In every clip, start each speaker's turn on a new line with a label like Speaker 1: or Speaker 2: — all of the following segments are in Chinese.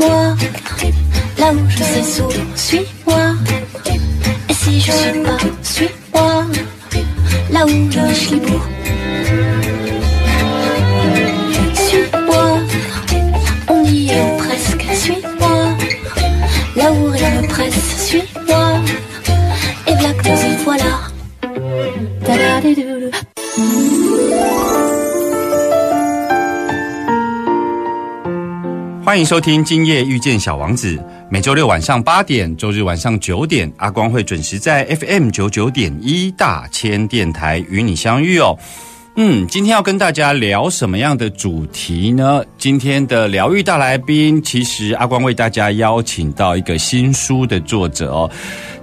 Speaker 1: Suis-moi, là où je sais sourire, suis-moi. Et si je suis pas, suis-moi, là où je suis libre. Suis-moi, on y est presque, suis-moi. Là où rien ne presse, suis-moi. Et y voilà.
Speaker 2: 欢迎收听《今夜遇见小王子》，每周六晚上八点，周日晚上九点，阿光会准时在 FM 九九点一大千电台与你相遇哦。嗯，今天要跟大家聊什么样的主题呢？今天的疗愈大来宾，其实阿光为大家邀请到一个新书的作者哦。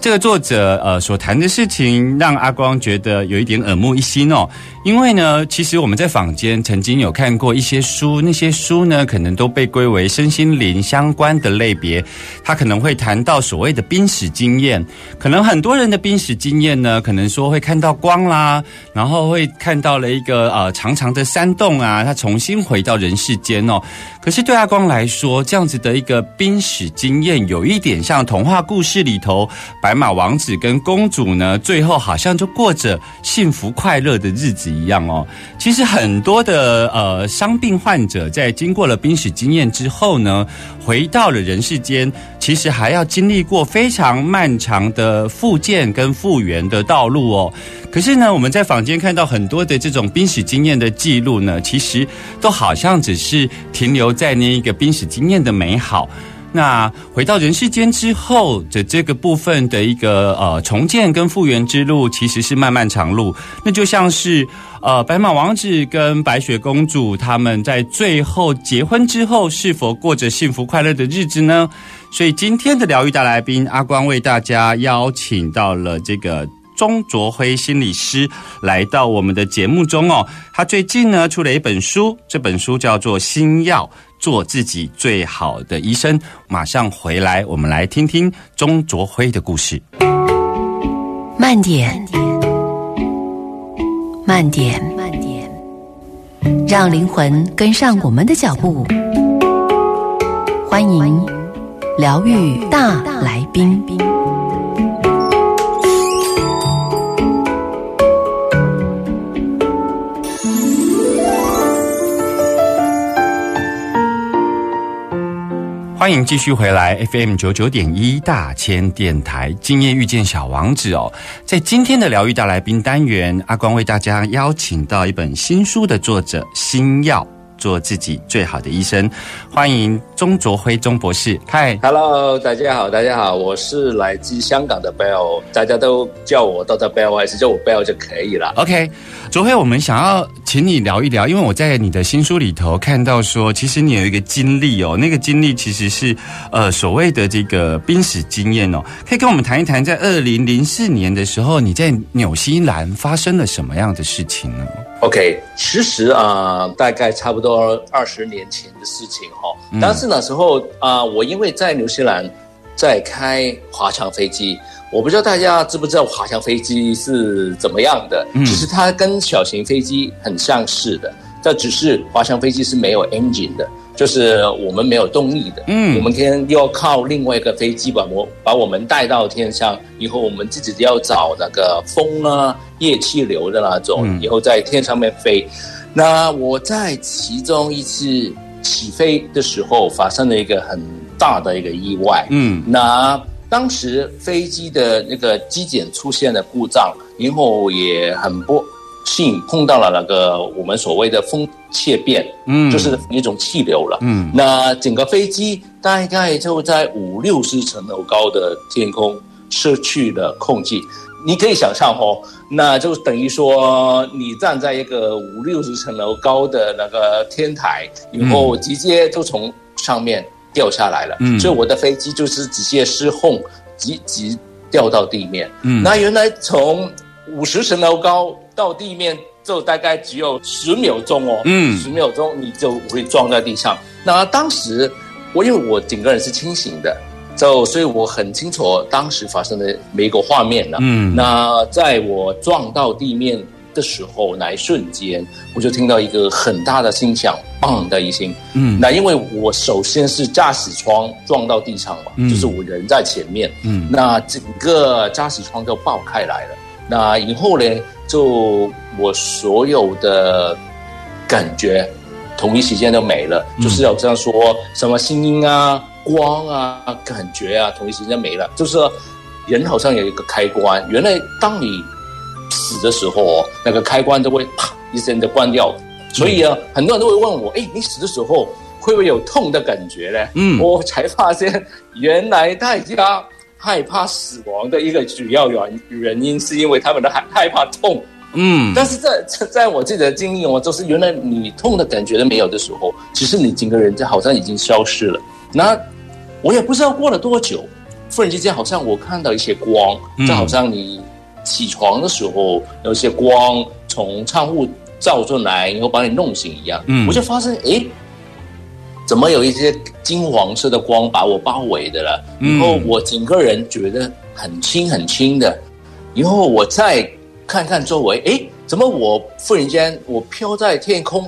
Speaker 2: 这个作者呃所谈的事情，让阿光觉得有一点耳目一新哦。因为呢，其实我们在坊间曾经有看过一些书，那些书呢，可能都被归为身心灵相关的类别。它可能会谈到所谓的濒死经验，可能很多人的濒死经验呢，可能说会看到光啦，然后会看到了一个呃长长的山洞啊，他重新回到人世间哦。可是对阿光来说，这样子的一个濒死经验，有一点像童话故事里头白马王子跟公主呢，最后好像就过着幸福快乐的日子一样哦。其实很多的呃伤病患者在经过了濒死经验之后呢，回到了人世间，其实还要经历过非常漫长的复健跟复原的道路哦。可是呢，我们在坊间看到很多的这种濒死经验的记录呢，其实都好像只是停留在那一个濒死经验的美好。那回到人世间之后的这个部分的一个呃重建跟复原之路，其实是漫漫长路。那就像是呃白马王子跟白雪公主他们在最后结婚之后，是否过着幸福快乐的日子呢？所以今天的疗愈大来宾阿光为大家邀请到了这个。钟卓辉心理师来到我们的节目中哦，他最近呢出了一本书，这本书叫做《新药做自己最好的医生》。马上回来，我们来听听钟卓辉的故事。
Speaker 3: 慢点，慢点，慢点，让灵魂跟上我们的脚步。欢迎疗愈大来宾。
Speaker 2: 欢迎继续回来 FM 九九点一大千电台，今夜遇见小王子哦。在今天的疗愈大来宾单元，阿光为大家邀请到一本新书的作者星耀。做自己最好的医生，欢迎钟卓辉钟博士。嗨
Speaker 4: ，Hello，大家好，大家好，我是来自香港的 Bell，大家都叫我 Doctor Bell，还是叫我 Bell 就可以了。
Speaker 2: OK，卓辉，我们想要请你聊一聊，因为我在你的新书里头看到说，其实你有一个经历哦，那个经历其实是呃所谓的这个濒死经验哦，可以跟我们谈一谈，在二零零四年的时候，你在纽西兰发生了什么样的事情呢？
Speaker 4: OK，其实啊、呃，大概差不多二十年前的事情哈、哦。但是那时候啊、呃，我因为在纽西兰在开滑翔飞机，我不知道大家知不知道滑翔飞机是怎么样的。
Speaker 2: 嗯
Speaker 4: 其实它跟小型飞机很相似的，这只是滑翔飞机是没有 engine 的，就是我们没有动力的。
Speaker 2: 嗯
Speaker 4: 我们天要靠另外一个飞机把我把我们带到天上，以后我们自己要找那个风啊、液气流的那种，
Speaker 2: 嗯
Speaker 4: 以后在天上面飞。那我在其中一次起飞的时候，发生了一个很大的一个意外。
Speaker 2: 嗯
Speaker 4: 那当时飞机的那个机检出现了故障，然后也很不幸碰到了那个我们所谓的风切变，
Speaker 2: 嗯
Speaker 4: 就是一种气流了。
Speaker 2: 嗯
Speaker 4: 那整个飞机大概就在五六十层楼高的天空失去了控制。你可以想象哦，那就等于说你站在一个五六十层楼高的那个天台，然后直接就从上面掉下来了。
Speaker 2: 嗯
Speaker 4: 所以我的飞机就是直接失控，直直掉到地面。
Speaker 2: 嗯
Speaker 4: 那原来从五十层楼高到地面，就大概只有十秒钟哦。
Speaker 2: 嗯
Speaker 4: 十秒钟你就会撞在地上。那当时我因为我整个人是清醒的，就所以我很清楚当时发生的每一个画面了。
Speaker 2: 嗯
Speaker 4: 那在我撞到地面的时候，那一瞬间，我就听到一个很大的声响，砰的一声。
Speaker 2: 嗯
Speaker 4: 那因为我首先是驾驶窗撞到地上嘛，
Speaker 2: 嗯
Speaker 4: 就是我人在前面，
Speaker 2: 嗯
Speaker 4: 那整个驾驶窗就爆开来了。那以后呢，就我所有的感觉，同一时间都没了，
Speaker 2: 嗯
Speaker 4: 就是好像说什么声音啊、光啊、感觉啊，同一时间没了。就是人好像有一个开关，原来当你死的时候哦，那个开关都会啪一声的关掉。所以啊，很多人都会问我，哎，你死的时候会不会有痛的感觉呢？
Speaker 2: 嗯
Speaker 4: 我才发现，原来大家害怕死亡的一个主要原原因，是因为他们的害害怕痛。
Speaker 2: 嗯
Speaker 4: 但是在在在我自己的经历我，就是原来你痛的感觉都没有的时候，其实你整个人就好像已经消失了。那我也不知道过了多久，忽然之间好像我看到一些光，
Speaker 2: 嗯
Speaker 4: 就好像你起床的时候有一些光从窗户照进来，然后把你弄醒一样。
Speaker 2: 嗯
Speaker 4: 我就发现，诶，怎么有一些金黄色的光把我包围的了？
Speaker 2: 嗯
Speaker 4: 然后我整个人觉得很轻很轻的，然后我再看看周围，诶，怎么我忽然间我飘在天空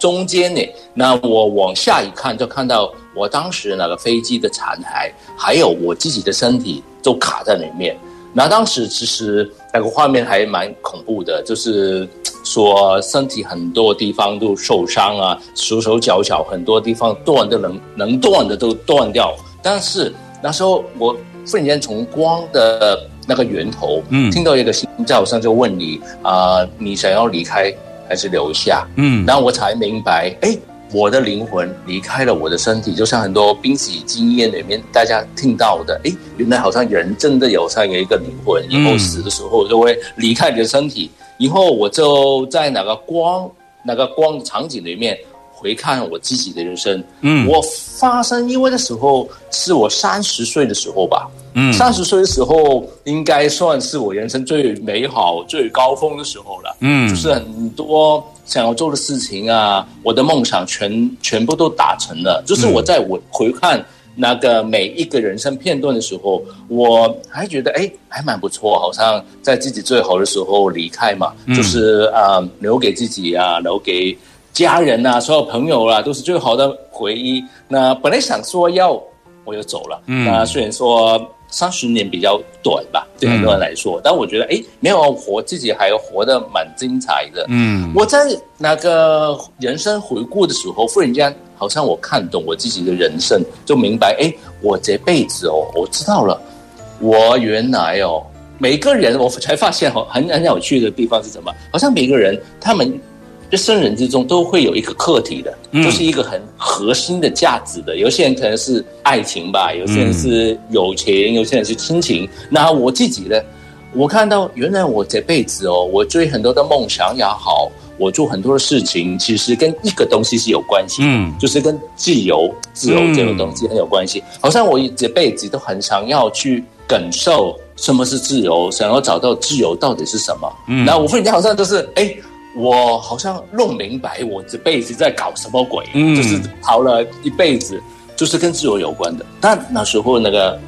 Speaker 4: 中间呢？那我往下一看，就看到我当时那个飞机的残骸，还有我自己的身体都卡在里面。那当时其实那个画面还蛮恐怖的，就是说身体很多地方都受伤啊，手手脚脚很多地方断的能能断的都断掉。但是那时候我忽然间从光的那个源头，
Speaker 2: 嗯
Speaker 4: 听到一个声音，就好像就问你啊、你想要离开还是留下？
Speaker 2: 嗯
Speaker 4: 然后我才明白，哎，我的灵魂离开了我的身体，就像很多濒死经验里面大家听到的，哎，原来好像人真的有像有一个灵魂，以后死的时候就会离开你的身体。以后我就在哪个光哪个光的场景里面回看我自己的人生。
Speaker 2: 嗯
Speaker 4: 我发生意外的时候是我三十岁的时候吧。
Speaker 2: 嗯
Speaker 4: 三十岁的时候应该算是我人生最美好、最高峰的时候了。
Speaker 2: 嗯
Speaker 4: 就是很多想要做的事情啊，我的梦想全全部都达成了。就是我在我回看那个每一个人生片段的时候，我还觉得哎，还蛮不错，好像在自己最好的时候离开嘛，就是啊、呃留给自己啊，留给家人啊，所有朋友啊，都是最好的回忆。那本来想说要我就走了，
Speaker 2: 嗯。
Speaker 4: 那虽然说三十年比较短吧，对很多人来说，但我觉得哎，没有活自己还活得蛮精彩的。
Speaker 2: 嗯
Speaker 4: 我在那个人生回顾的时候，忽然间好像我看懂我自己的人生，就明白，哎，我这辈子哦，我知道了，我原来哦，每个人我才发现哦，很很有趣的地方是什么？好像每个人他们一生人之中都会有一个课题的，
Speaker 2: 嗯
Speaker 4: 就是一个很核心的价值的。有些人可能是爱情吧，有些人是友情，有些人是亲情。那我自己呢？我看到原来我这辈子哦，我追很多的梦想也好，我做很多的事情，其实跟一个东西是有关系，
Speaker 2: 嗯
Speaker 4: 就是跟自由、自由这个东西很有关系。好像我这辈子都很想要去感受什么是自由，想要找到自由到底是什么。
Speaker 2: 嗯
Speaker 4: 然后我忽然间好像就是哎。我好像弄明白我这辈子在搞什么鬼，
Speaker 2: 嗯
Speaker 4: 就是跑了一辈子，就是跟自由有关的。但那时候那个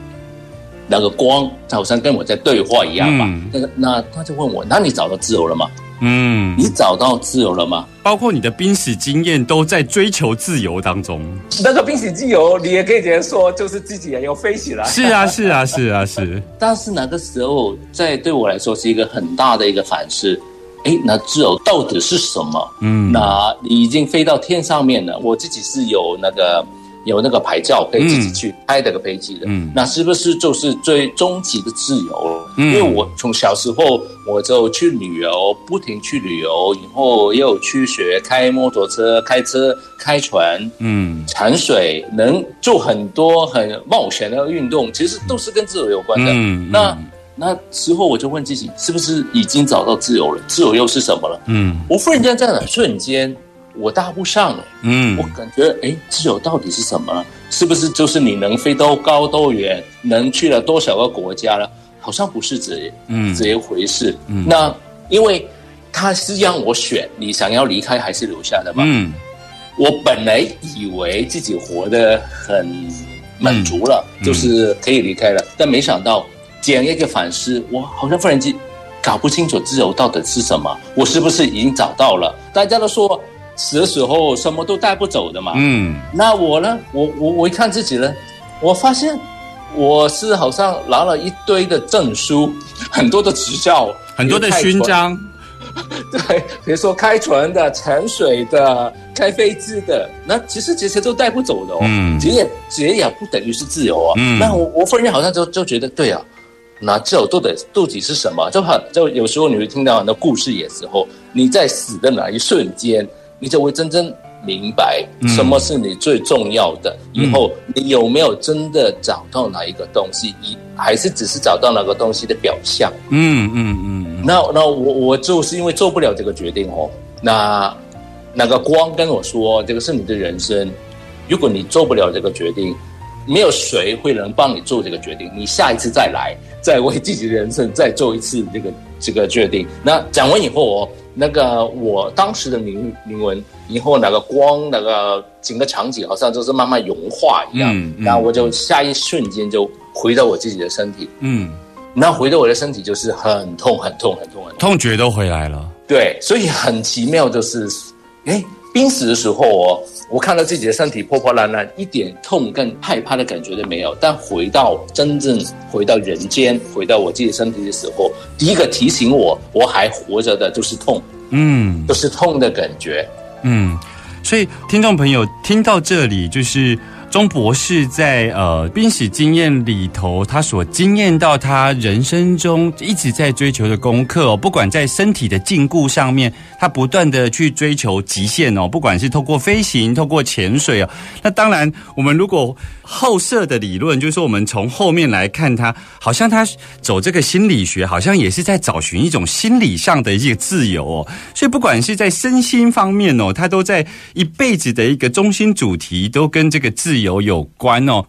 Speaker 4: 那个光，好像跟我在对话一样吧。
Speaker 2: 嗯
Speaker 4: 那个那他就问我，那你找到自由了吗？
Speaker 2: 嗯，
Speaker 4: 你找到自由了吗？
Speaker 2: 包括你的濒死经验都在追求自由当中。
Speaker 4: 那个濒死自由，你也可以直接说，就是自己也要飞起来。
Speaker 2: 是啊，是啊，是啊，是。
Speaker 4: 但是那个时候，在对我来说是一个很大的一个反思。诶，那自由到底是什么？
Speaker 2: 嗯
Speaker 4: 那你已经飞到天上面了，我自己是有那个有那个牌照，可以自己去开这个飞机的。
Speaker 2: 嗯
Speaker 4: 那是不是就是最终极的自由因为我从小时候我就去旅游，不停去旅游，以后又去学开摩托车、开车、开船。
Speaker 2: 嗯
Speaker 4: 潜水能做很多很冒险的运动，其实都是跟自由有关的。
Speaker 2: 嗯
Speaker 4: 那那时候我就问自己，是不是已经找到自由了？自由又是什么了？
Speaker 2: 嗯
Speaker 4: 我忽然间在那瞬间，我搭不上了。
Speaker 2: 嗯
Speaker 4: 我感觉，哎，自由到底是什么呢？是不是就是你能飞多高多远，能去了多少个国家了？好像不是这
Speaker 2: 嗯
Speaker 4: 这一回事。嗯那因为他是让我选，你想要离开还是留下的嘛？
Speaker 2: 嗯
Speaker 4: 我本来以为自己活得很满足了，
Speaker 2: 嗯
Speaker 4: 就是可以离开了，但没想到这样一个反思，我好像忽然间搞不清楚自由到底是什么，我是不是已经找到了？大家都说死的时候什么都带不走的嘛，
Speaker 2: 嗯
Speaker 4: 那我呢？我我我一看自己呢，我发现我是好像拿了一堆的证书，很多的执照，
Speaker 2: 很多的勋章，
Speaker 4: 对，比如说开船的、潜水的、开飞机的，那其实这些都带不走的哦。
Speaker 2: 嗯
Speaker 4: 这也这也不等于是自由啊。
Speaker 2: 嗯
Speaker 4: 那我我忽然间好像就就觉得，对啊，那自由到底到底是什么？就很就有时候你会听到很多故事，也时候你在死的那一瞬间，你就会真正明白
Speaker 2: 嗯
Speaker 4: 什么是你最重要的。以后你有没有真的找到哪一个东西，你还是只是找到那个东西的表象？
Speaker 2: 嗯嗯嗯
Speaker 4: 那那我我就是因为做不了这个决定哦，那那个光跟我说，这个是你的人生，如果你做不了这个决定，没有谁会能帮你做这个决定，你下一次再来，再为自己的人生再做一次这个这个决定。那讲完以后哦，那个我当时的灵灵魂，以后那个光那个整个场景好像就是慢慢融化一样，
Speaker 2: 嗯嗯
Speaker 4: 然后我就下一瞬间就回到我自己的身体。
Speaker 2: 嗯，
Speaker 4: 那回到我的身体就是很痛很痛很痛很痛，
Speaker 2: 痛觉都回来了。
Speaker 4: 对，所以很奇妙，就是，哎，濒死的时候哦，我看到自己的身体破破烂烂，一点痛跟害怕的感觉都没有。但回到真正回到人间，回到我自己身体的时候，第一个提醒我我还活着的就是痛，
Speaker 2: 嗯
Speaker 4: 就是痛的感觉。
Speaker 2: 嗯，所以听众朋友听到这里，就是钟博士在呃濒死经验里头，他所经验到他人生中一直在追求的功课哦，不管在身体的禁锢上面，他不断的去追求极限哦，不管是透过飞行、透过潜水哦，那当然我们如果后设的理论，就是说我们从后面来看他，好像他走这个心理学，好像也是在找寻一种心理上的一个自由哦。所以不管是在身心方面哦，他都在一辈子的一个中心主题都跟这个自由有有关哦。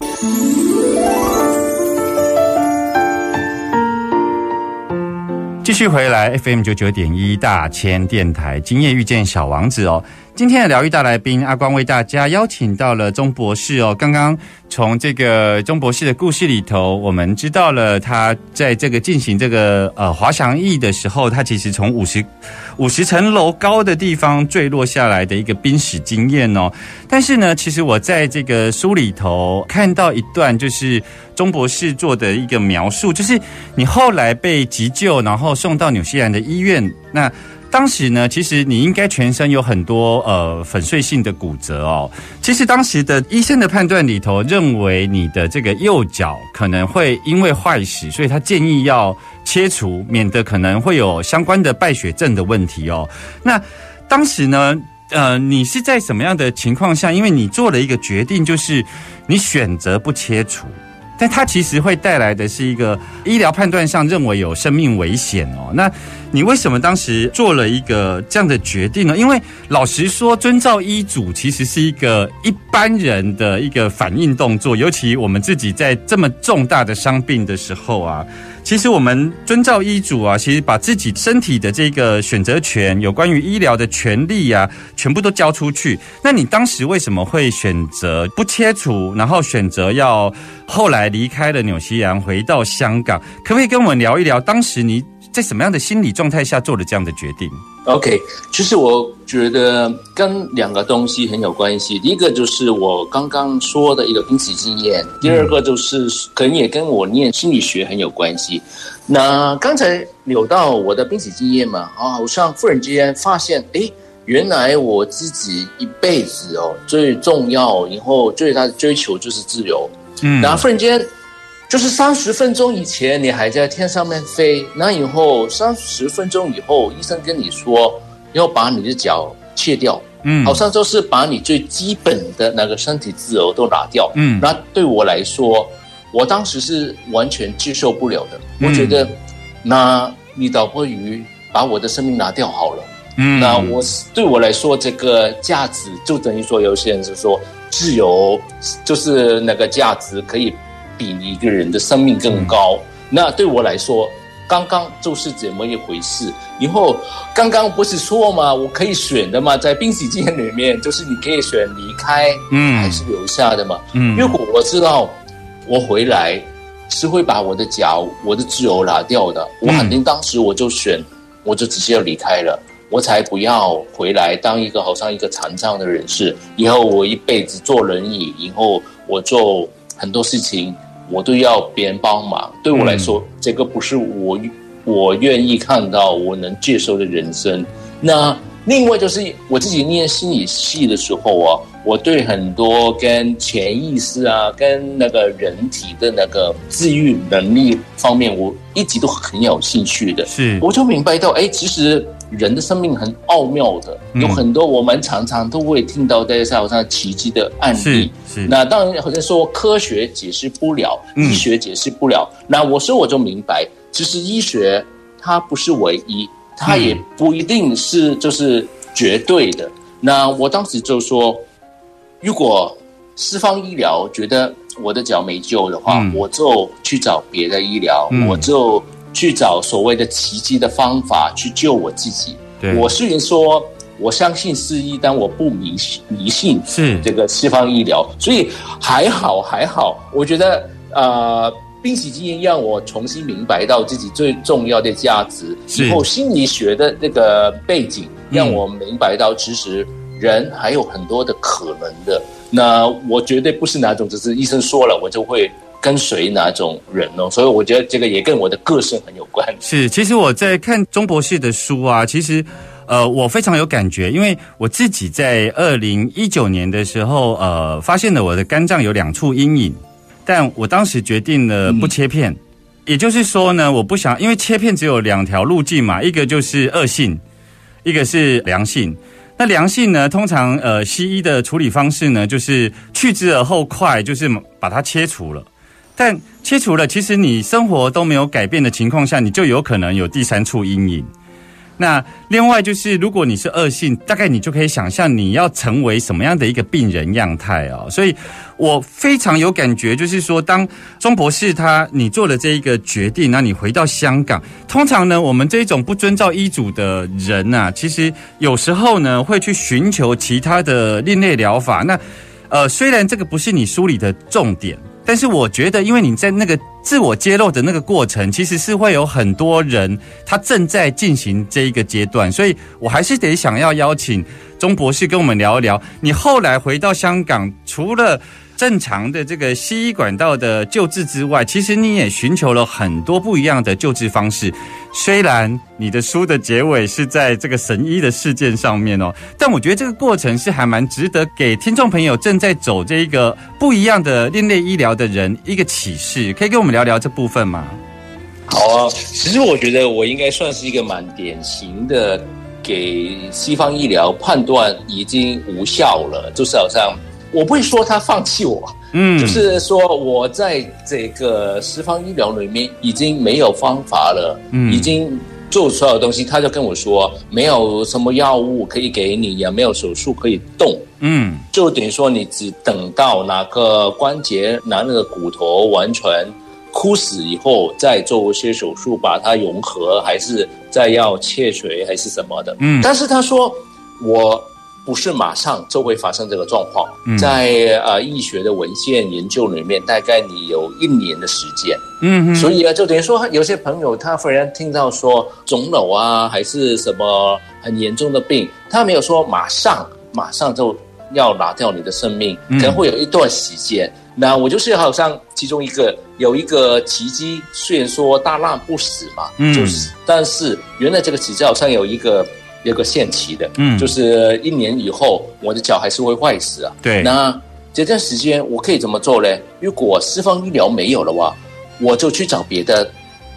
Speaker 2: 继续回来 FM 九九点一大千电台，今夜遇见小王子哦。今天的疗愈大来宾阿光为大家邀请到了钟博士哦。刚刚从这个钟博士的故事里头，我们知道了他在这个进行这个呃滑翔翼的时候，他其实从五十五十层楼高的地方坠落下来的一个濒死经验哦。但是呢，其实我在这个书里头看到一段，就是钟博士做的一个描述，就是你后来被急救，然后送到纽西兰的医院，那。当时呢，其实你应该全身有很多呃粉碎性的骨折哦。其实当时的医生的判断里头，认为你的这个右脚可能会因为坏死，所以他建议要切除，免得可能会有相关的败血症的问题哦。那当时呢，呃，你是在什么样的情况下？因为你做了一个决定，就是你选择不切除。但它其实会带来的是一个医疗判断上认为有生命危险哦。那你为什么当时做了一个这样的决定呢？因为老实说，遵照医嘱其实是一个一般人的一个反应动作，尤其我们自己在这么重大的伤病的时候啊，其实我们遵照医嘱啊，其实把自己身体的这个选择权、有关于医疗的权利啊，全部都交出去。那你当时为什么会选择不切除，然后选择要后来离开了纽西兰，回到香港？可不可以跟我们聊一聊，当时你在什么样的心理状态下做了这样的决定
Speaker 4: ？OK，其实我觉得跟两个东西很有关系。第一个就是我刚刚说的一个濒死经验，第二个就是可能也跟我念心理学很有关系。那刚才扭到我的濒死经验嘛，啊，好像忽然之间发现，哎，原来我自己一辈子哦最重要，以后最大的追求就是自由。
Speaker 2: 嗯
Speaker 4: 然后忽然间，就是三十分钟以前你还在天上面飞，那以后三十分钟以后，医生跟你说要把你的脚切掉，
Speaker 2: 嗯
Speaker 4: 好像就是把你最基本的那个身体自由都拿掉。
Speaker 2: 嗯
Speaker 4: 那对我来说，我当时是完全接受不了的。
Speaker 2: 嗯
Speaker 4: 我觉得，那你倒不如把我的生命拿掉好了。
Speaker 2: 嗯
Speaker 4: 那我对我来说，这个价值就等于说，有些人是说自由，就是那个价值可以比你一个人的生命更高。那对我来说，刚刚就是怎么一回事。以后刚刚不是说嘛，我可以选的嘛，在冰洗间里面，就是你可以选离开，
Speaker 2: 嗯
Speaker 4: 还是留下的嘛。
Speaker 2: 嗯
Speaker 4: 如果我知道我回来是会把我的脚、我的自由拿掉的，我肯定当时我就选，我就直接要离开了，我才不要回来当一个好像一个残障的人士。以后我一辈子坐轮椅，以后我做很多事情我都要别人帮忙。对我来说，这个不是我我愿意看到、我能接受的人生。那另外就是我自己念心理系的时候啊，我对很多跟潜意识啊、跟那个人体的那个治愈能力方面，我一直都很有兴趣的。
Speaker 2: 是
Speaker 4: 我就明白到，哎，其实人的生命很奥妙的，
Speaker 2: 嗯
Speaker 4: 有很多我们常常都会听到在社会上奇迹的案例。
Speaker 2: 是，
Speaker 4: 那当然，好像说科学解释不了，
Speaker 2: 嗯
Speaker 4: 医学解释不了。那我说我就明白，其实医学它不是唯一，它也不一定是就是绝对的。那我当时就说，如果西方医疗觉得我的脚没救的话，
Speaker 2: 嗯。
Speaker 4: 我就去找别的医疗，
Speaker 2: 嗯。
Speaker 4: 我就去找所谓的奇迹的方法去救我自己。
Speaker 2: 对。
Speaker 4: 我虽然说我相信西医，但我不迷信迷信
Speaker 2: 是。
Speaker 4: 这个西方医疗，所以还好还好，我觉得呃，冰洗经验让我重新明白到自己最重要的价值，
Speaker 2: 是
Speaker 4: 以后心理学的那个背景
Speaker 2: 嗯
Speaker 4: 让我明白到，其实人还有很多的可能的。那我绝对不是哪种，只是医生说了我就会跟随哪种人哦，所以我觉得这个也跟我的个性很有关。
Speaker 2: 是，其实我在看钟博士的书啊，其实呃，我非常有感觉，因为我自己在二零一九年的时候，呃，发现了我的肝脏有两处阴影，但我当时决定了不切片，也就是说呢，我不想，因为切片只有两条路径嘛，一个就是恶性，一个是良性。那良性呢，通常呃，西医的处理方式呢，就是去之而后快，就是把它切除了。但切除了，其实你生活都没有改变的情况下，你就有可能有第三处阴影。那另外就是，如果你是恶性，大概你就可以想象你要成为什么样的一个病人样态哦。所以我非常有感觉，就是说，当钟博士他你做了这一个决定，那你回到香港，通常呢，我们这种不遵照医嘱的人呐、其实有时候呢会去寻求其他的另类疗法。那呃，虽然这个不是你书里的重点，但是我觉得，因为你在那个自我揭露的那个过程，其实是会有很多人他正在进行这一个阶段，所以我还是得想要邀请钟博士跟我们聊一聊，你后来回到香港，除了正常的这个西医管道的救治之外，其实你也寻求了很多不一样的救治方式。虽然你的书的结尾是在这个神医的事件上面哦，但我觉得这个过程是还蛮值得给听众朋友正在走这一个不一样的另类医疗的人一个启示。可以跟我们聊聊这部分吗？
Speaker 4: 好啊，其实我觉得我应该算是一个蛮典型的，给西方医疗判断已经无效了，就是好像我不会说他放弃我，
Speaker 2: 嗯，
Speaker 4: 就是说我在这个西方医疗里面已经没有方法了，
Speaker 2: 嗯
Speaker 4: 已经做所有东西，他就跟我说没有什么药物可以给你，也没有手术可以动。
Speaker 2: 嗯
Speaker 4: 就等于说你只等到哪个关节、哪那个骨头完全枯死以后，再做一些手术把它融合，还是再要切除还是什么的。
Speaker 2: 嗯
Speaker 4: 但是他说我不是马上就会发生这个状况，
Speaker 2: 嗯。
Speaker 4: 在呃医学的文献研究里面，大概你有一年的时间。
Speaker 2: 嗯哼，
Speaker 4: 所以啊，就等于说，有些朋友他忽然听到说肿瘤啊，还是什么很严重的病，他没有说马上马上就要拿掉你的生命，
Speaker 2: 嗯。
Speaker 4: 可能会有一段时间。那我就是好像其中一个有一个奇迹，虽然说大难不死嘛，
Speaker 2: 嗯。
Speaker 4: 就是但是原来这个奇迹好像有一个有个限期的，
Speaker 2: 嗯
Speaker 4: 就是一年以后我的脚还是会坏死啊。
Speaker 2: 对，
Speaker 4: 那这段时间我可以怎么做呢？如果四方医疗没有的话，我就去找别的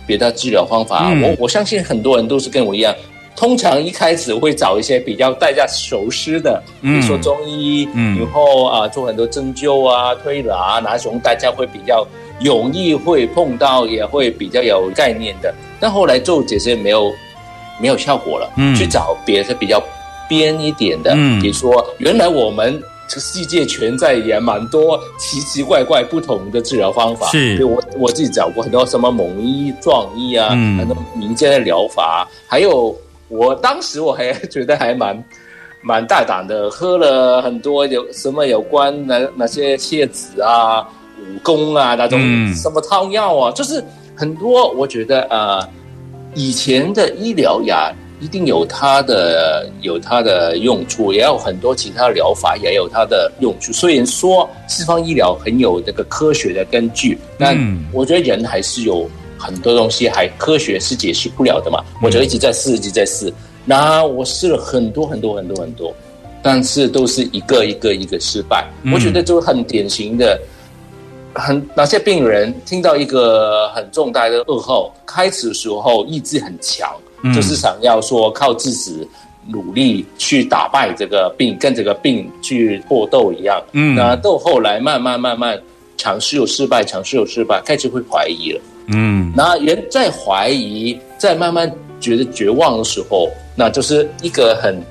Speaker 4: 别的治疗方法。
Speaker 2: 嗯
Speaker 4: 我我相信很多人都是跟我一样，通常一开始会找一些比较大家熟悉的，比如说中医，
Speaker 2: 嗯
Speaker 4: 然后啊做很多针灸啊、推拿，哪种大家会比较容易会碰到，也会比较有概念的。但后来做这些没有没有效果了，
Speaker 2: 嗯。
Speaker 4: 去找别的比较边一点的，
Speaker 2: 嗯。
Speaker 4: 比如说原来我们。这世界存在也蛮多奇奇怪怪不同的治疗方法，
Speaker 2: 是。
Speaker 4: 我我自己找过很多什么蒙医、壮医啊，
Speaker 2: 嗯。
Speaker 4: 很多民间的疗法，还有我当时我还觉得还蛮蛮大胆的，喝了很多有什么有关那那些蝎子啊、武功啊那种
Speaker 2: 嗯。
Speaker 4: 什么汤药啊，就是很多我觉得呃以前的医疗呀。一定有它的有它的用处，也有很多其他疗法也有它的用处。虽然说西方医疗很有这个科学的根据，但
Speaker 2: 嗯
Speaker 4: 我觉得人还是有很多东西还科学是解释不了的嘛。我就一直在试，一直在试。那我试了很多很多很多很多，但是都是一个一个一个失败。
Speaker 2: 嗯
Speaker 4: 我觉得就很典型的，很哪些病人听到一个很重大的噩耗，开始的时候意志很强，
Speaker 2: 嗯
Speaker 4: 就是想要说靠自己努力去打败这个病，跟这个病去搏斗一样。
Speaker 2: 嗯
Speaker 4: 那到后来慢慢慢慢尝试有失败，尝试有失败，开始会怀疑了。
Speaker 2: 嗯
Speaker 4: 那人在怀疑，在慢慢觉得绝望的时候，那就是一个很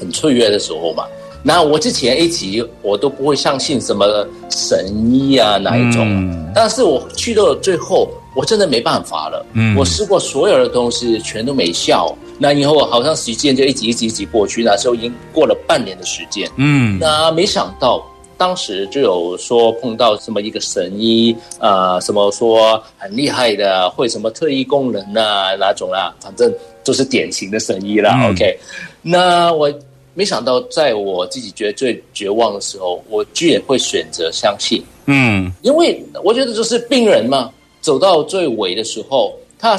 Speaker 4: 很脆弱的时候嘛。那我之前一直我都不会相信什么神医啊哪一种，
Speaker 2: 嗯
Speaker 4: 但是我去到最后，我真的没办法了。
Speaker 2: 嗯
Speaker 4: 我试过所有的东西，全都没效。那以后好像时间就一集一集一集过去，那时候已经过了半年的时间。
Speaker 2: 嗯
Speaker 4: 那没想到，当时就有说碰到什么一个神医，呃，什么说很厉害的，会什么特异功能啊，哪种啦，反正就是典型的神医啦。
Speaker 2: 嗯
Speaker 4: OK，那我没想到，在我自己觉得最绝望的时候，我居然会选择相信，
Speaker 2: 嗯。
Speaker 4: 因为我觉得就是病人嘛，走到最尾的时候，他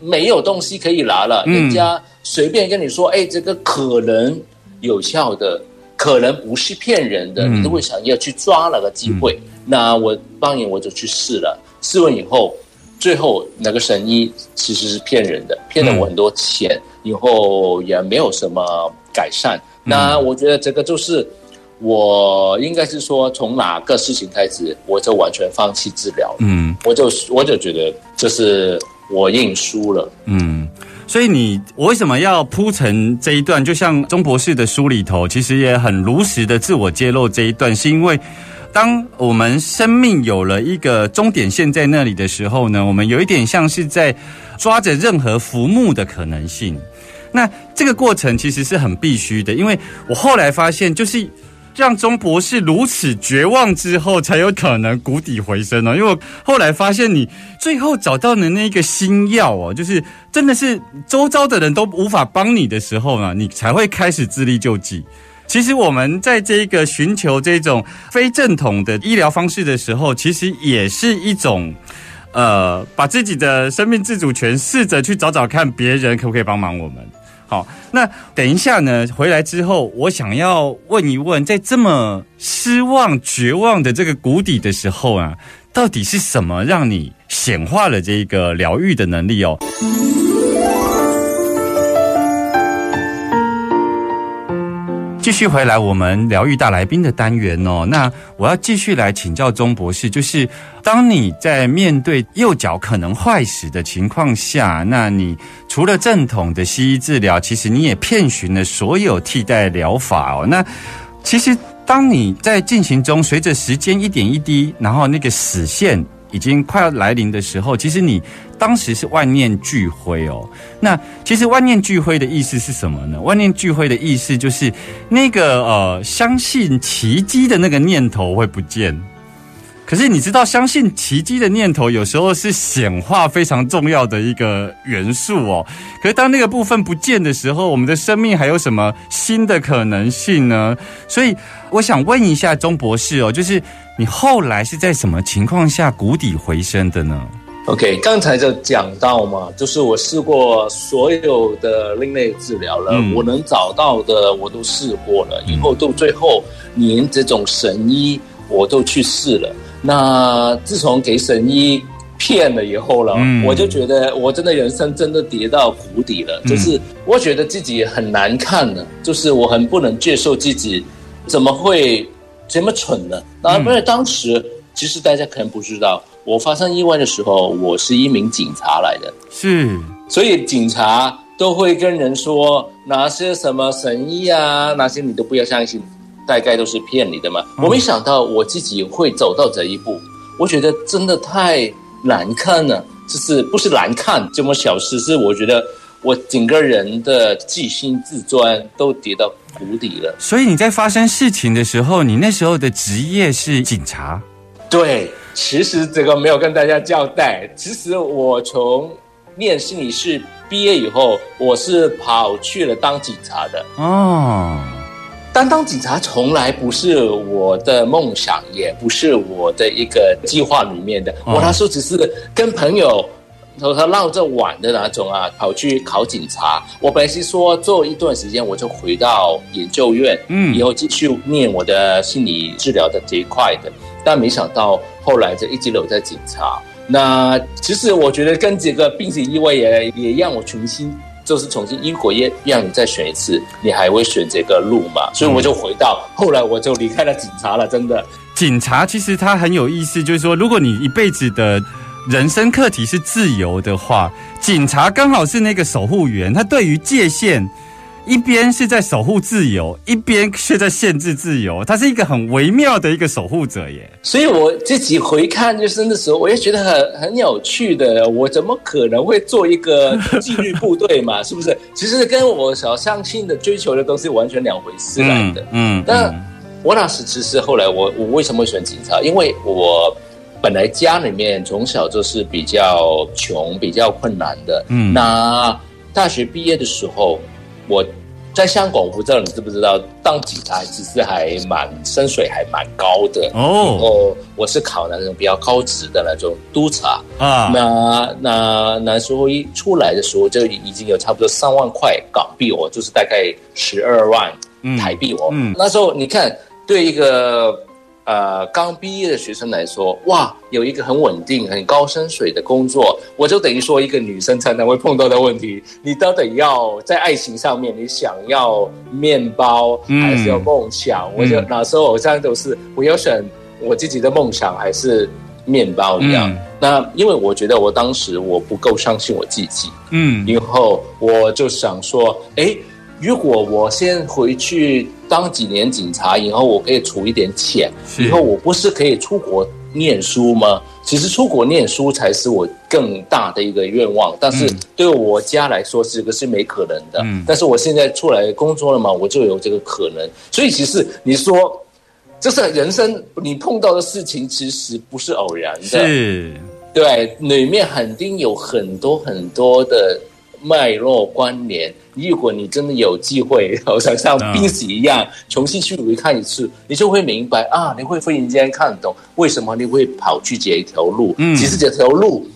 Speaker 4: 没有东西可以拿了，
Speaker 2: 嗯。
Speaker 4: 人家随便跟你说，哎，这个可能有效的，可能不是骗人的，
Speaker 2: 嗯。
Speaker 4: 你都会想要去抓那个机会。那我当然我就去试了，试完以后，最后那个神医其实是骗人的，骗了我很多钱，以后也没有什么改善。那我觉得这个就是。我应该是说，从哪个事情开始，我就完全放弃治疗。
Speaker 2: 嗯
Speaker 4: 我就我就觉得，这是我认输了。
Speaker 2: 嗯。所以你我为什么要铺成这一段？就像钟博士的书里头，其实也很如实的自我揭露这一段，是因为当我们生命有了一个终点线在那里的时候呢，我们有一点像是在抓着任何浮木的可能性。那这个过程其实是很必须的，因为我后来发现，就是让钟博士如此绝望之后，才有可能谷底回升哦。因为我后来发现，你最后找到的那个新药哦，就是真的是周遭的人都无法帮你的时候呢，你才会开始自力救济。其实我们在这个寻求这种非正统的医疗方式的时候，其实也是一种。呃，把自己的生命自主权试着去找找看，别人可不可以帮忙我们。好，那等一下呢，回来之后，我想要问一问，在这么失望、绝望的这个谷底的时候啊，到底是什么让你显化了这个疗愈的能力哦？继续回来，我们疗愈大来宾的单元哦。那我要继续来请教钟博士，就是当你在面对右脚可能坏死的情况下，那你除了正统的西医治疗，其实你也遍寻了所有替代疗法哦。那其实当你在进行中，随着时间一点一滴，然后那个死线已经快要来临的时候，其实你当时是万念俱灰哦。那其实万念俱灰的意思是什么呢？万念俱灰的意思就是那个呃，相信奇迹的那个念头会不见。可是你知道，相信奇迹的念头有时候是显化非常重要的一个元素哦。可是当那个部分不见的时候，我们的生命还有什么新的可能性呢？所以我想问一下钟博士哦，就是你后来是在什么情况下谷底回升的呢？
Speaker 4: OK，刚才就讲到嘛，就是我试过所有的另类治疗了，
Speaker 2: 嗯
Speaker 4: 我能找到的我都试过了，以后到最后连这种神医我都去试了。那自从给神医骗了以后了，
Speaker 2: 嗯
Speaker 4: 我就觉得我真的人生真的跌到谷底了，
Speaker 2: 嗯
Speaker 4: 就是我觉得自己很难看了，就是我很不能接受自己怎么会这么蠢呢？当然，因为当时其实大家可能不知道，我发生意外的时候，我是一名警察来的，
Speaker 2: 是，
Speaker 4: 所以警察都会跟人说哪些什么神医啊，哪些你都不要相信，大概都是骗你的嘛。我没想到我自己会走到这一步，我觉得真的太难看了，就是不是难看这么小事，是我觉得我整个人的自信自尊都跌到谷底了。
Speaker 2: 所以你在发生事情的时候，你那时候的职业是警察。
Speaker 4: 对，其实这个没有跟大家交代。其实我从念心理系毕业以后，我是跑去了当警察的。
Speaker 2: 哦，
Speaker 4: 但当警察从来不是我的梦想，也不是我的一个计划里面的。
Speaker 2: 哦
Speaker 4: 我那时候只是跟朋友。和他闹着玩的那种啊，跑去考警察。我本来是说做一段时间，我就回到研究院，
Speaker 2: 嗯
Speaker 4: 以后继续念我的心理治疗的这一块的。但没想到后来就一直留在警察。那其实我觉得跟这个病情意外也也让我重新就是重新，因果也让你再选一次，你还会选这个路嘛？所以我就回到后来我就离开了警察了，真的。
Speaker 2: 警察其实他很有意思，就是说，如果你一辈子的人生课题是自由的话，警察刚好是那个守护员，他对于界限。一边是在守护自由，一边却在限制自由，他是一个很微妙的一个守护者耶。
Speaker 4: 所以我自己回看就是那时候，我也觉得很很有趣的。我怎么可能会做一个纪律部队嘛？是不是？其实跟我所相信的追求的东西完全两回事来的。
Speaker 2: 嗯
Speaker 4: 那我那时其实后来我我为什么会选警察？因为我本来家里面从小就是比较穷、比较困难的。
Speaker 2: 嗯
Speaker 4: 那大学毕业的时候，我在香港，我不知道你知不知道，当警察其实还蛮薪水还蛮高的。然
Speaker 2: 哦
Speaker 4: 后我是考那种比较高职的那种督察。
Speaker 2: 啊，
Speaker 4: 那那那时候一出来的时候，就已经有差不多三万块港币哦，就是大概十二万台币哦。
Speaker 2: 嗯嗯
Speaker 4: 那时候你看，对一个呃刚毕业的学生来说，哇，有一个很稳定、很高薪水的工作，我就等于说一个女生常常会碰到的问题，你到底要在爱情上面，你想要面包
Speaker 2: 嗯
Speaker 4: 还是要梦想？我就
Speaker 2: 嗯
Speaker 4: 那时候好像都是我要选我自己的梦想还是面包一样。
Speaker 2: 嗯
Speaker 4: 那因为我觉得我当时我不够相信我自己，
Speaker 2: 嗯
Speaker 4: 然后我就想说，哎，如果我先回去当几年警察，以后我可以储一点钱，以后我不是可以出国念书吗？其实出国念书才是我更大的一个愿望，但是
Speaker 2: 嗯
Speaker 4: 对我家来说，这个是没可能的。
Speaker 2: 嗯
Speaker 4: 但是我现在出来工作了嘛，我就有这个可能。所以其实你说，这是人生你碰到的事情，其实不是偶然的。
Speaker 2: 是
Speaker 4: 对，里面肯定有很多很多的脉络关联。如果你真的有机会，好像像
Speaker 2: 嗯
Speaker 4: 濒死一样，重新去回看一次，你就会明白啊，你会忽然间看懂为什么你会跑去这一条路。
Speaker 2: 嗯
Speaker 4: 其实这条路。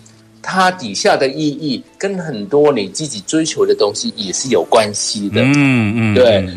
Speaker 4: 它底下的意义跟很多你自己追求的东西也是有关系的。
Speaker 2: 嗯嗯
Speaker 4: 对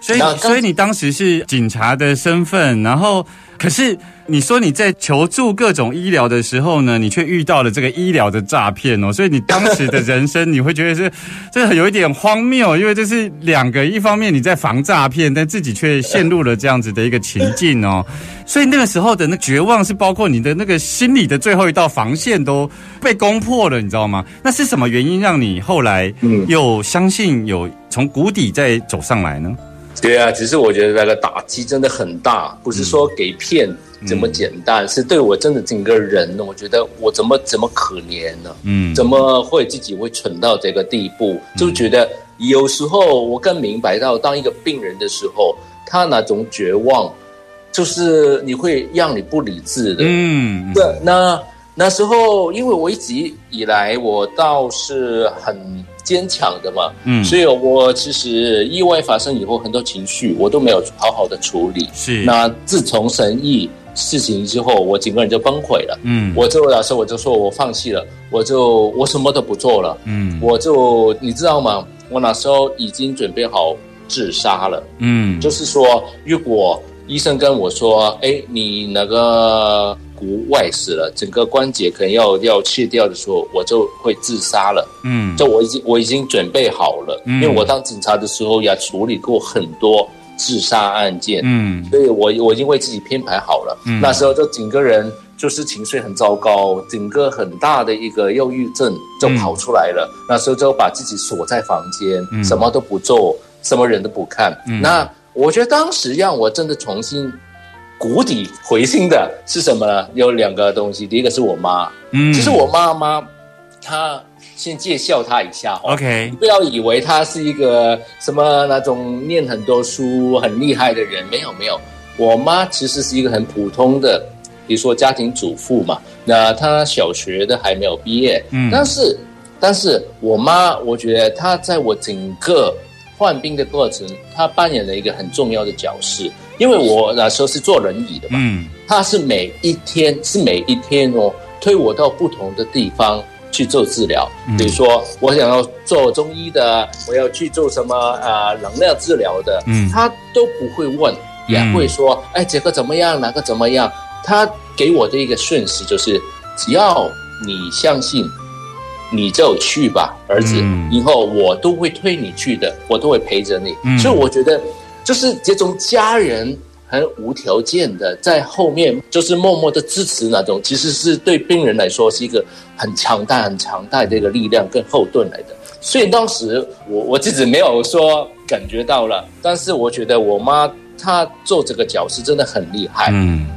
Speaker 2: 所以所以你当时是警察的身份，然后可是你说你在求助各种医疗的时候呢，你却遇到了这个医疗的诈骗哦，所以你当时的人生你会觉得是这很有一点荒谬，因为这是两个，一方面你在防诈骗，但自己却陷入了这样子的一个情境哦，所以那个时候的那绝望是包括你的那个心理的最后一道防线都被攻破了，你知道吗？那是什么原因让你后来又相信有从谷底再走上来呢？
Speaker 4: 对啊，只是我觉得那个打击真的很大，不是说给骗这么简单，是对我真的整个人，我觉得我怎么怎么可怜呢？
Speaker 2: 嗯
Speaker 4: 怎么会自己会蠢到这个地步？就觉得有时候我更明白到，当一个病人的时候，他那种绝望，就是你会让你不理智的。
Speaker 2: 嗯
Speaker 4: 对，那那时候，因为我一直以来我倒是很坚强的嘛，
Speaker 2: 嗯
Speaker 4: 所以我其实意外发生以后，很多情绪我都没有好好的处理。
Speaker 2: 是
Speaker 4: 那自从神意事情之后，我整个人就崩溃了。
Speaker 2: 嗯
Speaker 4: 我就那时候我就说我放弃了，我就我什么都不做了，
Speaker 2: 嗯
Speaker 4: 我就你知道吗？我那时候已经准备好自杀了。
Speaker 2: 嗯
Speaker 4: 就是说，如果医生跟我说，哎，你那个骨外死了，整个关节可能要要切掉的时候，我就会自杀了。
Speaker 2: 嗯
Speaker 4: 就我已经我已经准备好了，
Speaker 2: 嗯
Speaker 4: 因为我当警察的时候也处理过很多自杀案件，
Speaker 2: 嗯
Speaker 4: 所以我我已经为自己编排好了。
Speaker 2: 嗯
Speaker 4: 那时候就整个人就是情绪很糟糕，整个很大的一个忧郁症就跑出来了。那时候就把自己锁在房间，
Speaker 2: 嗯
Speaker 4: 什么都不做，什么人都不看。
Speaker 2: 嗯
Speaker 4: 那我觉得当时让我真的重新谷底回心的是什么呢？有两个东西，第一个是我妈，
Speaker 2: 嗯
Speaker 4: 其实我妈妈她先介绍她一下哦。
Speaker 2: OK
Speaker 4: 你不要以为她是一个什么那种念很多书很厉害的人，没有没有，我妈其实是一个很普通的，比如说家庭主妇嘛。那她小学的还没有毕业，
Speaker 2: 嗯
Speaker 4: 但是但是我妈，我觉得她在我整个患病的过程，她扮演了一个很重要的角色，因为我那时候是坐轮椅的嘛，
Speaker 2: 嗯
Speaker 4: 他是每一天是每一天哦，推我到不同的地方去做治疗。
Speaker 2: 嗯
Speaker 4: 比如说，我想要做中医的，我要去做什么啊、能量治疗的，
Speaker 2: 嗯
Speaker 4: 他都不会问，也会说，哎，这个怎么样，哪个怎么样？他给我的一个讯息就是，只要你相信。你就去吧，儿子。
Speaker 2: 嗯
Speaker 4: 以后我都会推你去的，我都会陪着你。
Speaker 2: 嗯
Speaker 4: 所以我觉得，就是这种家人很无条件的在后面，就是默默的支持那种，其实是对病人来说是一个很强大、很强大的一个力量跟后盾来的。所以当时我我自己没有说感觉到了，但是我觉得我妈她做这个角色真的很厉害。
Speaker 2: 嗯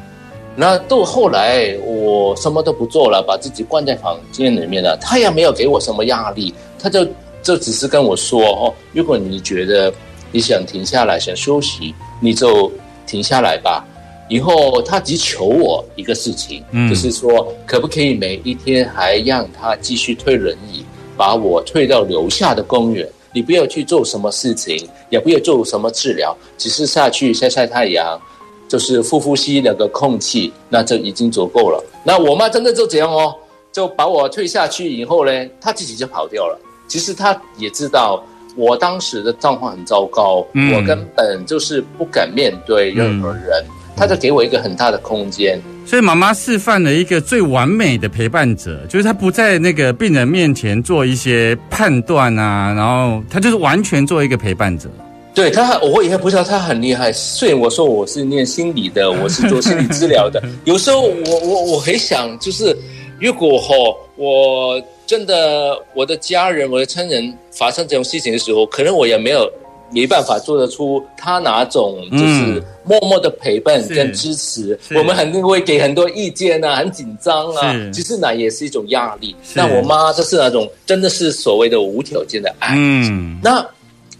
Speaker 4: 那到后来，我什么都不做了，把自己关在房间里面了。她也没有给我什么压力，她就就只是跟我说：“哦，如果你觉得你想停下来，想休息，你就停下来吧。”以后他只求我一个事情，
Speaker 2: 嗯
Speaker 4: 就是说，可不可以每一天还让他继续推轮椅，把我推到楼下的公园？你不要去做什么事情，也不要做什么治疗，只是下去晒晒太阳，就是呼呼吸那个空气，那就已经足够了。那我妈真的就这样哦，就把我推下去以后呢，她自己就跑掉了。其实她也知道我当时的状况很糟糕，
Speaker 2: 嗯
Speaker 4: 我根本就是不敢面对任何人，他就给我一个很大的空间。
Speaker 2: 所以妈妈示范了一个最完美的陪伴者，就是她不在那个病人面前做一些判断啊，然后她就是完全做一个陪伴者。
Speaker 4: 对他，我也不知道他很厉害。虽然我说我是念心理的，我是做心理治疗的，有时候我我我很想，就是如果哈、我真的我的家人、我的亲人发生这种事情的时候，可能我也没有没办法做得出他哪种就是默默的陪伴跟支持。
Speaker 2: 是
Speaker 4: 我们肯定会给很多意见啊，很紧张啊，其实那也是一种压力。那我妈就是那种真的是所谓的无条件的爱。
Speaker 2: 嗯
Speaker 4: 那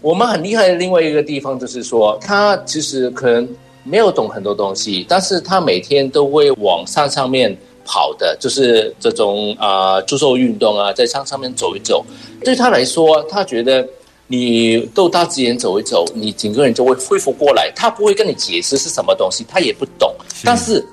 Speaker 4: 我们很厉害的另外一个地方就是说，她其实可能没有懂很多东西，但是他每天都会往上上面跑的，就是这种啊、呃、做做运动啊，在山上面走一走。对他来说，他觉得你到大自然走一走，你整个人就会恢复过来。他不会跟你解释是什么东西，他也不懂。但是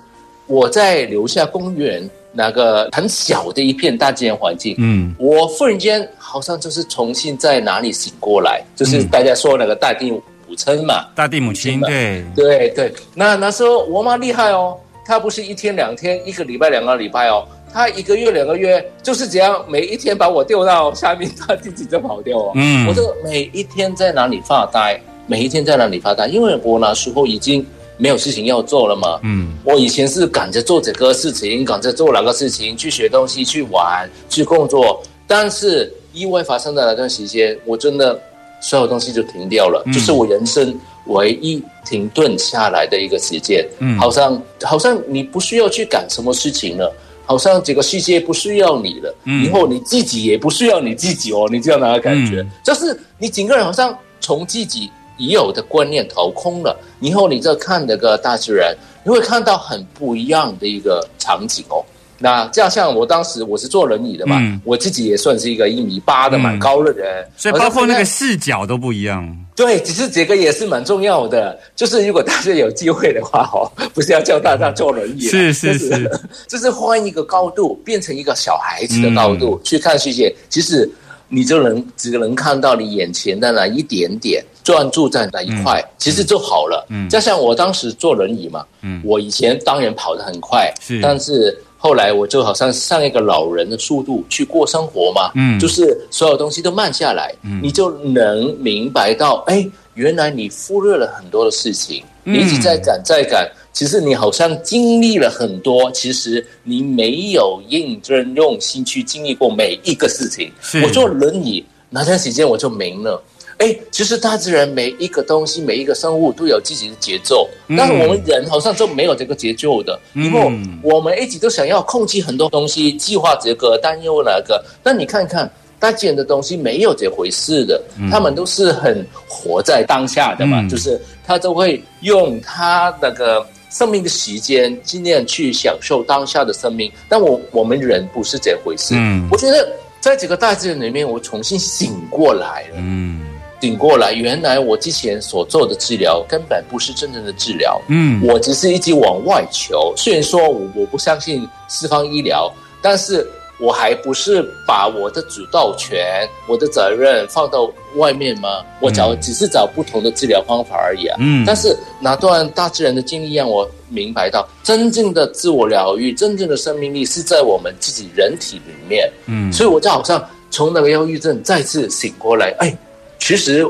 Speaker 4: 我在留下公园那个很小的一片大自然环境，
Speaker 2: 嗯
Speaker 4: 我忽然间好像就是重新在哪里醒过来，就是大家说那个大地母亲嘛，
Speaker 2: 大地母亲对，
Speaker 4: 对对。那那时候我妈厉害哦，她不是一天两天，一个礼拜两个礼拜哦，他一个月两个月就是这样，每一天把我丢到下面，他自己就跑掉哦。
Speaker 2: 嗯
Speaker 4: 我就每一天在哪里发呆，每一天在哪里发呆，因为我那时候已经没有事情要做了嘛。
Speaker 2: 嗯
Speaker 4: 我以前是赶着做这个事情，赶着做那个事情，去学东西，去玩，去工作。但是意外发生的那段时间，我真的所有东西就停掉了，
Speaker 2: 嗯
Speaker 4: 就是我人生唯一停顿下来的一个时间。
Speaker 2: 嗯
Speaker 4: 好像好像你不需要去赶什么事情了。好像这个世界不需要你了，
Speaker 2: 嗯
Speaker 4: 以后你自己也不需要你自己哦，你这样的感觉，
Speaker 2: 嗯
Speaker 4: 就是你整个人好像从自己已有的观念掏空了，以后你再看那个大自然，你会看到很不一样的一个场景哦。那这样像我当时我是坐轮椅的嘛，
Speaker 2: 嗯。
Speaker 4: 我自己也算是一个一米八的
Speaker 2: 嗯。
Speaker 4: 蛮高的人，
Speaker 2: 所以包括那个视角都不一样。
Speaker 4: 对，其实这个也是蛮重要的。就是如果大家有机会的话，哦，不是要叫大家坐轮椅啦，
Speaker 2: 是是
Speaker 4: 就是。就是换一个高度，变成一个小孩子的高度、
Speaker 2: 嗯。
Speaker 4: 去看世界。其实你就能只能看到你眼前的那一点点，专注在哪一块，其实就好了。
Speaker 2: 嗯。
Speaker 4: 加上我当时坐轮椅嘛，
Speaker 2: 嗯。
Speaker 4: 我以前当然跑得很快，
Speaker 2: 是。
Speaker 4: 但是后来我就好像上一个老人的速度去过生活嘛，
Speaker 2: 嗯
Speaker 4: 就是所有东西都慢下来，
Speaker 2: 嗯
Speaker 4: 你就能明白到，哎，原来你忽略了很多的事情，
Speaker 2: 嗯
Speaker 4: 你一直在赶在赶。其实你好像经历了很多，其实你没有认真用心去经历过每一个事情。
Speaker 2: 是
Speaker 4: 我坐轮椅那段时间我就明了，哎，其实大自然每一个东西、每一个生物都有自己的节奏，
Speaker 2: 嗯。
Speaker 4: 但是我们人好像就没有这个节奏的，
Speaker 2: 嗯。
Speaker 4: 因为我们一直都想要控制很多东西，计划这个、担忧那个，但你看看。大自然的东西没有这回事的，他们都是很活在当下的嘛，
Speaker 2: 嗯。
Speaker 4: 就是他都会用他那个生命的时间，尽量去享受当下的生命。但我我们人不是这回事，
Speaker 2: 嗯。
Speaker 4: 我觉得在这个大自然里面，我重新醒过来了。
Speaker 2: 嗯
Speaker 4: 醒过来，原来我之前所做的治疗根本不是真正的治疗，
Speaker 2: 嗯
Speaker 4: 我只是一直往外求。虽然说我我不相信西方医疗，但是我还不是把我的主导权、我的责任放到外面吗？我找、只是找不同的治疗方法而已啊。
Speaker 2: 嗯
Speaker 4: 但是那段大自然的经历让我明白到，真正的自我疗愈、真正的生命力是在我们自己人体里面。
Speaker 2: 嗯
Speaker 4: 所以我就好像从那个忧郁症再次醒过来，哎，其实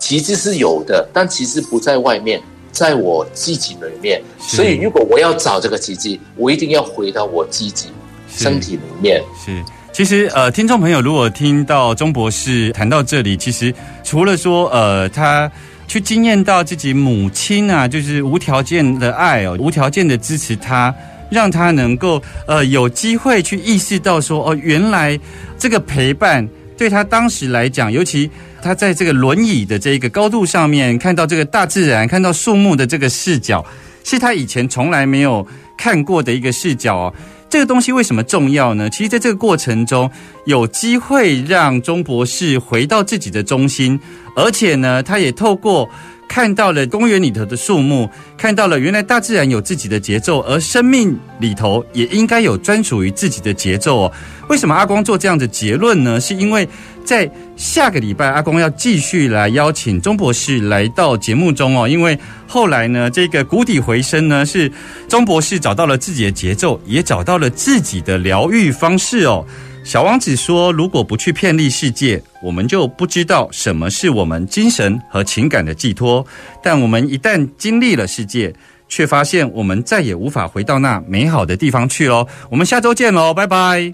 Speaker 4: 奇迹是有的，但其实不在外面，在我自己里面。所以如果我要找这个奇迹，我一定要回到我自己身体里面。
Speaker 2: 是。其实，呃，听众朋友如果听到钟博士谈到这里，其实除了说，呃，他去惊艳到自己母亲啊，就是无条件的爱哦，无条件的支持他，让他能够呃有机会去意识到说，哦，原来这个陪伴对他当时来讲，尤其他在这个轮椅的这个高度上面，看到这个大自然，看到树木的这个视角，是他以前从来没有看过的一个视角哦。这个东西为什么重要呢？其实，在这个过程中，有机会让钟博士回到自己的中心，而且呢，他也透过看到了公园里头的树木，看到了原来大自然有自己的节奏，而生命里头也应该有专属于自己的节奏哦。为什么阿光做这样的结论呢？是因为在下个礼拜，阿光要继续来邀请钟博士来到节目中哦，因为后来呢，这个谷底回声呢，是钟博士找到了自己的节奏，也找到了自己的疗愈方式哦。小王子说：“如果不去遍历世界，我们就不知道什么是我们精神和情感的寄托。但我们一旦经历了世界，却发现我们再也无法回到那美好的地方去喽。”我们下周见喽，拜拜。